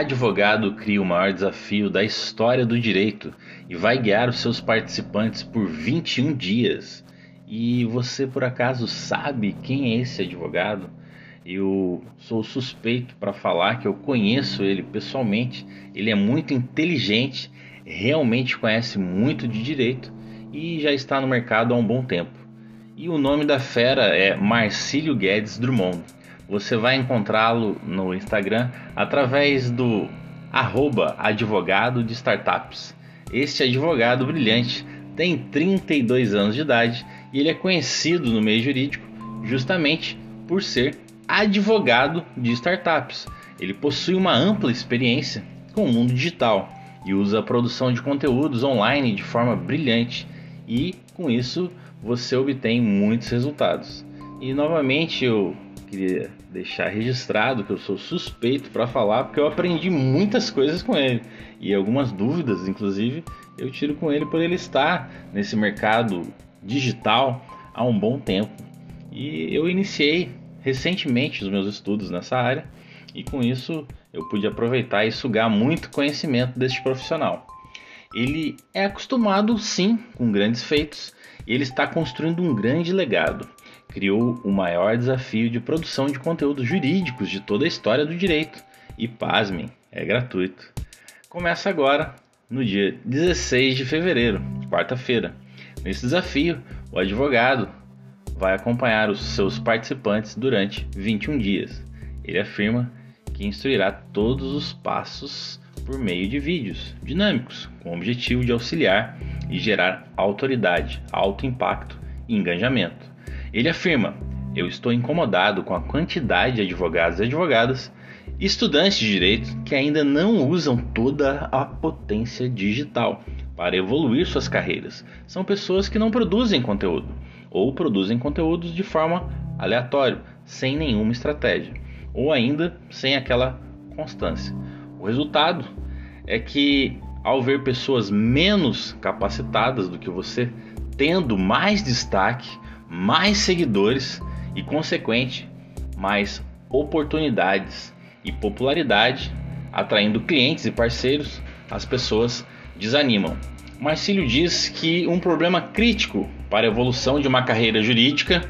advogado cria o maior desafio da história do direito e vai guiar os seus participantes por 21 dias. E você por acaso sabe quem é esse advogado? Eu sou suspeito para falar que eu conheço ele pessoalmente. Ele é muito inteligente, realmente conhece muito de direito e já está no mercado há um bom tempo. E o nome da fera é Marcílio Guedes Drummond. Você vai encontrá-lo no Instagram através do arroba advogado de startups. Este advogado brilhante tem 32 anos de idade e ele é conhecido no meio jurídico justamente por ser advogado de startups. Ele possui uma ampla experiência com o mundo digital e usa a produção de conteúdos online de forma brilhante e com isso você obtém muitos resultados. E novamente eu queria deixar registrado que eu sou suspeito para falar porque eu aprendi muitas coisas com ele e algumas dúvidas, inclusive, eu tiro com ele por ele estar nesse mercado digital há um bom tempo. E eu iniciei recentemente os meus estudos nessa área e com isso eu pude aproveitar e sugar muito conhecimento deste profissional. Ele é acostumado sim com grandes feitos e ele está construindo um grande legado criou o maior desafio de produção de conteúdos jurídicos de toda a história do direito. E pasmem, é gratuito. Começa agora, no dia 16 de fevereiro, quarta-feira. Nesse desafio, o advogado vai acompanhar os seus participantes durante 21 dias. Ele afirma que instruirá todos os passos por meio de vídeos dinâmicos, com o objetivo de auxiliar e gerar autoridade, alto impacto e engajamento. Ele afirma: Eu estou incomodado com a quantidade de advogados e advogadas estudantes de direito que ainda não usam toda a potência digital para evoluir suas carreiras. São pessoas que não produzem conteúdo ou produzem conteúdos de forma aleatória, sem nenhuma estratégia, ou ainda sem aquela constância. O resultado é que ao ver pessoas menos capacitadas do que você tendo mais destaque, mais seguidores e, consequente, mais oportunidades e popularidade, atraindo clientes e parceiros, as pessoas desanimam. Marcílio diz que um problema crítico para a evolução de uma carreira jurídica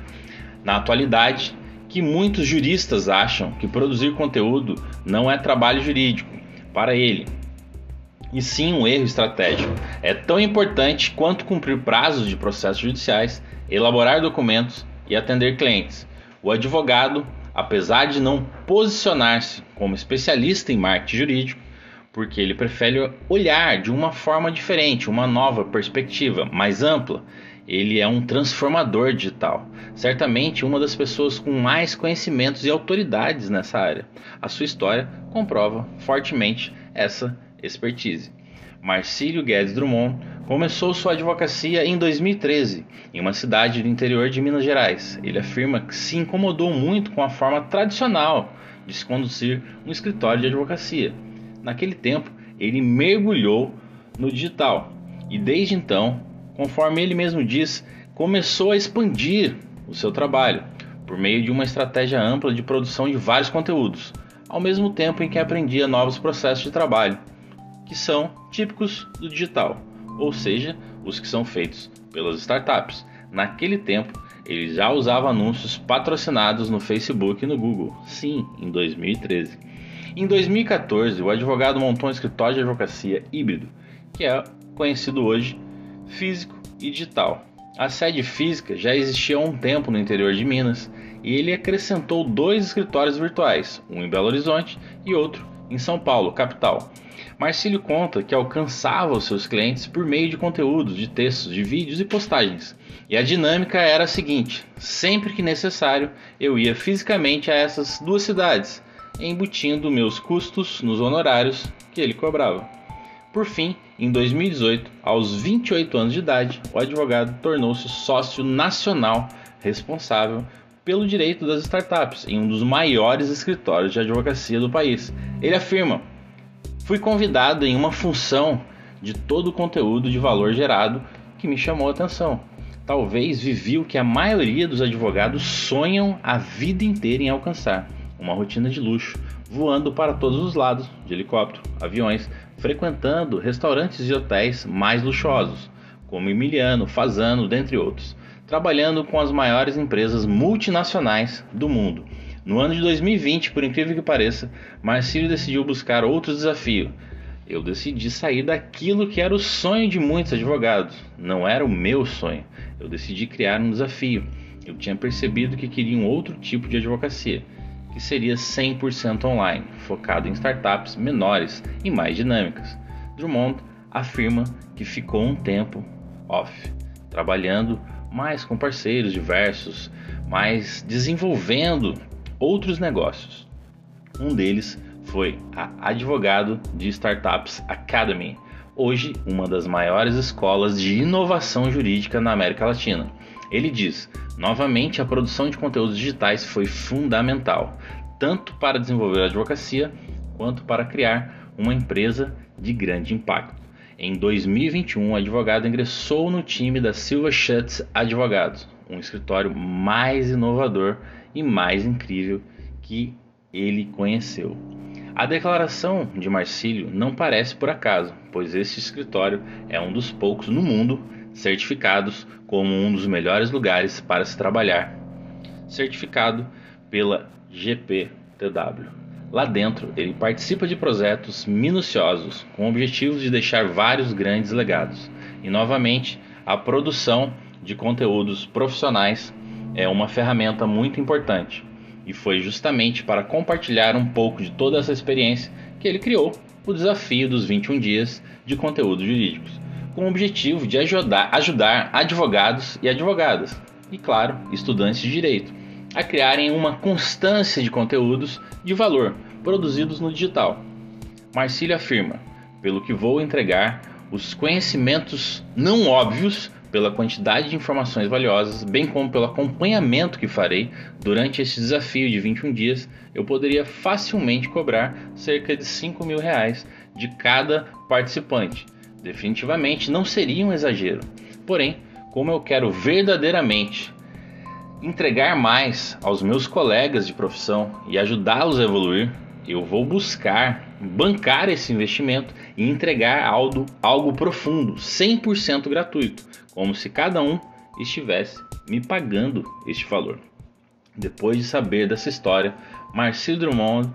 na atualidade que muitos juristas acham que produzir conteúdo não é trabalho jurídico para ele, e sim um erro estratégico. É tão importante quanto cumprir prazos de processos judiciais elaborar documentos e atender clientes. O advogado, apesar de não posicionar-se como especialista em marketing jurídico, porque ele prefere olhar de uma forma diferente, uma nova perspectiva mais ampla. Ele é um transformador digital, certamente uma das pessoas com mais conhecimentos e autoridades nessa área. A sua história comprova fortemente essa expertise. Marcílio Guedes Drummond começou sua advocacia em 2013, em uma cidade do interior de Minas Gerais. Ele afirma que se incomodou muito com a forma tradicional de se conduzir um escritório de advocacia. Naquele tempo, ele mergulhou no digital e desde então, conforme ele mesmo diz, começou a expandir o seu trabalho por meio de uma estratégia ampla de produção de vários conteúdos, ao mesmo tempo em que aprendia novos processos de trabalho que são típicos do digital, ou seja, os que são feitos pelas startups. Naquele tempo, ele já usava anúncios patrocinados no Facebook e no Google. Sim, em 2013. Em 2014, o advogado montou um escritório de advocacia híbrido, que é conhecido hoje físico e digital. A sede física já existia há um tempo no interior de Minas e ele acrescentou dois escritórios virtuais, um em Belo Horizonte e outro em São Paulo, capital. Marcílio conta que alcançava os seus clientes por meio de conteúdos, de textos, de vídeos e postagens. E a dinâmica era a seguinte: sempre que necessário, eu ia fisicamente a essas duas cidades, embutindo meus custos nos honorários que ele cobrava. Por fim, em 2018, aos 28 anos de idade, o advogado tornou-se sócio nacional responsável pelo direito das startups em um dos maiores escritórios de advocacia do país. Ele afirma: Fui convidado em uma função de todo o conteúdo de valor gerado que me chamou a atenção. Talvez vivi o que a maioria dos advogados sonham a vida inteira em alcançar: uma rotina de luxo, voando para todos os lados, de helicóptero, aviões, frequentando restaurantes e hotéis mais luxuosos, como Emiliano, Fazano, dentre outros, trabalhando com as maiores empresas multinacionais do mundo. No ano de 2020, por incrível que pareça, Marcílio decidiu buscar outro desafio. Eu decidi sair daquilo que era o sonho de muitos advogados. Não era o meu sonho. Eu decidi criar um desafio. Eu tinha percebido que queria um outro tipo de advocacia que seria 100% online, focado em startups menores e mais dinâmicas. Drummond afirma que ficou um tempo off, trabalhando mais com parceiros diversos, mas desenvolvendo outros negócios. Um deles foi a Advogado de Startups Academy, hoje uma das maiores escolas de inovação jurídica na América Latina. Ele diz: novamente, a produção de conteúdos digitais foi fundamental, tanto para desenvolver a advocacia quanto para criar uma empresa de grande impacto. Em 2021, o advogado ingressou no time da Silva Schutz Advogados, um escritório mais inovador e mais incrível que ele conheceu. A declaração de Marcílio não parece por acaso, pois este escritório é um dos poucos no mundo certificados como um dos melhores lugares para se trabalhar, certificado pela GPTW. Lá dentro, ele participa de projetos minuciosos com objetivos de deixar vários grandes legados. E novamente, a produção de conteúdos profissionais é uma ferramenta muito importante. E foi justamente para compartilhar um pouco de toda essa experiência que ele criou o desafio dos 21 dias de conteúdos jurídicos com o objetivo de ajudar, ajudar advogados e advogadas, e claro, estudantes de direito, a criarem uma constância de conteúdos de valor produzidos no digital. Marcílio afirma: pelo que vou entregar os conhecimentos não óbvios pela quantidade de informações valiosas, bem como pelo acompanhamento que farei durante esse desafio de 21 dias, eu poderia facilmente cobrar cerca de 5 mil reais de cada participante Definitivamente não seria um exagero. Porém, como eu quero verdadeiramente entregar mais aos meus colegas de profissão e ajudá-los a evoluir, eu vou buscar bancar esse investimento e entregar algo, algo profundo, 100% gratuito, como se cada um estivesse me pagando este valor. Depois de saber dessa história, Marcelo Drummond,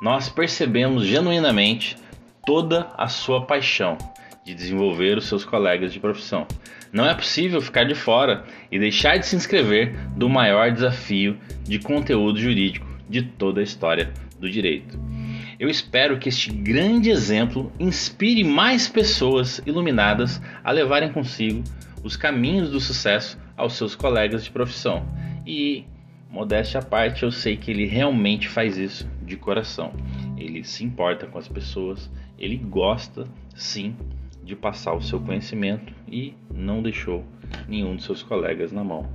nós percebemos genuinamente toda a sua paixão de desenvolver os seus colegas de profissão. Não é possível ficar de fora e deixar de se inscrever do maior desafio de conteúdo jurídico de toda a história do direito. Eu espero que este grande exemplo inspire mais pessoas iluminadas a levarem consigo os caminhos do sucesso aos seus colegas de profissão. E, modéstia à parte, eu sei que ele realmente faz isso de coração. Ele se importa com as pessoas, ele gosta sim de passar o seu conhecimento e não deixou nenhum de seus colegas na mão.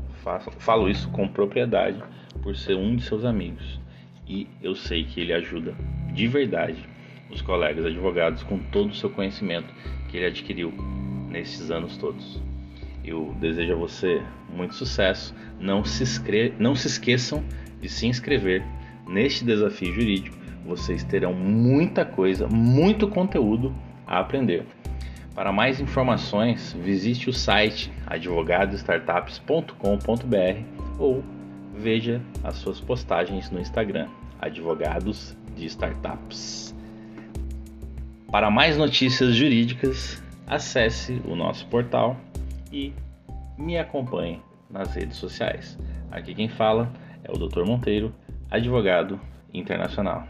Falo isso com propriedade por ser um de seus amigos e eu sei que ele ajuda de verdade os colegas advogados com todo o seu conhecimento que ele adquiriu nesses anos todos. Eu desejo a você muito sucesso. Não se, inscre... não se esqueçam de se inscrever neste desafio jurídico. Vocês terão muita coisa, muito conteúdo a aprender. Para mais informações, visite o site advogadostartups.com.br ou veja as suas postagens no Instagram, Advogados de Startups. Para mais notícias jurídicas, acesse o nosso portal e me acompanhe nas redes sociais. Aqui quem fala é o Dr. Monteiro, advogado internacional.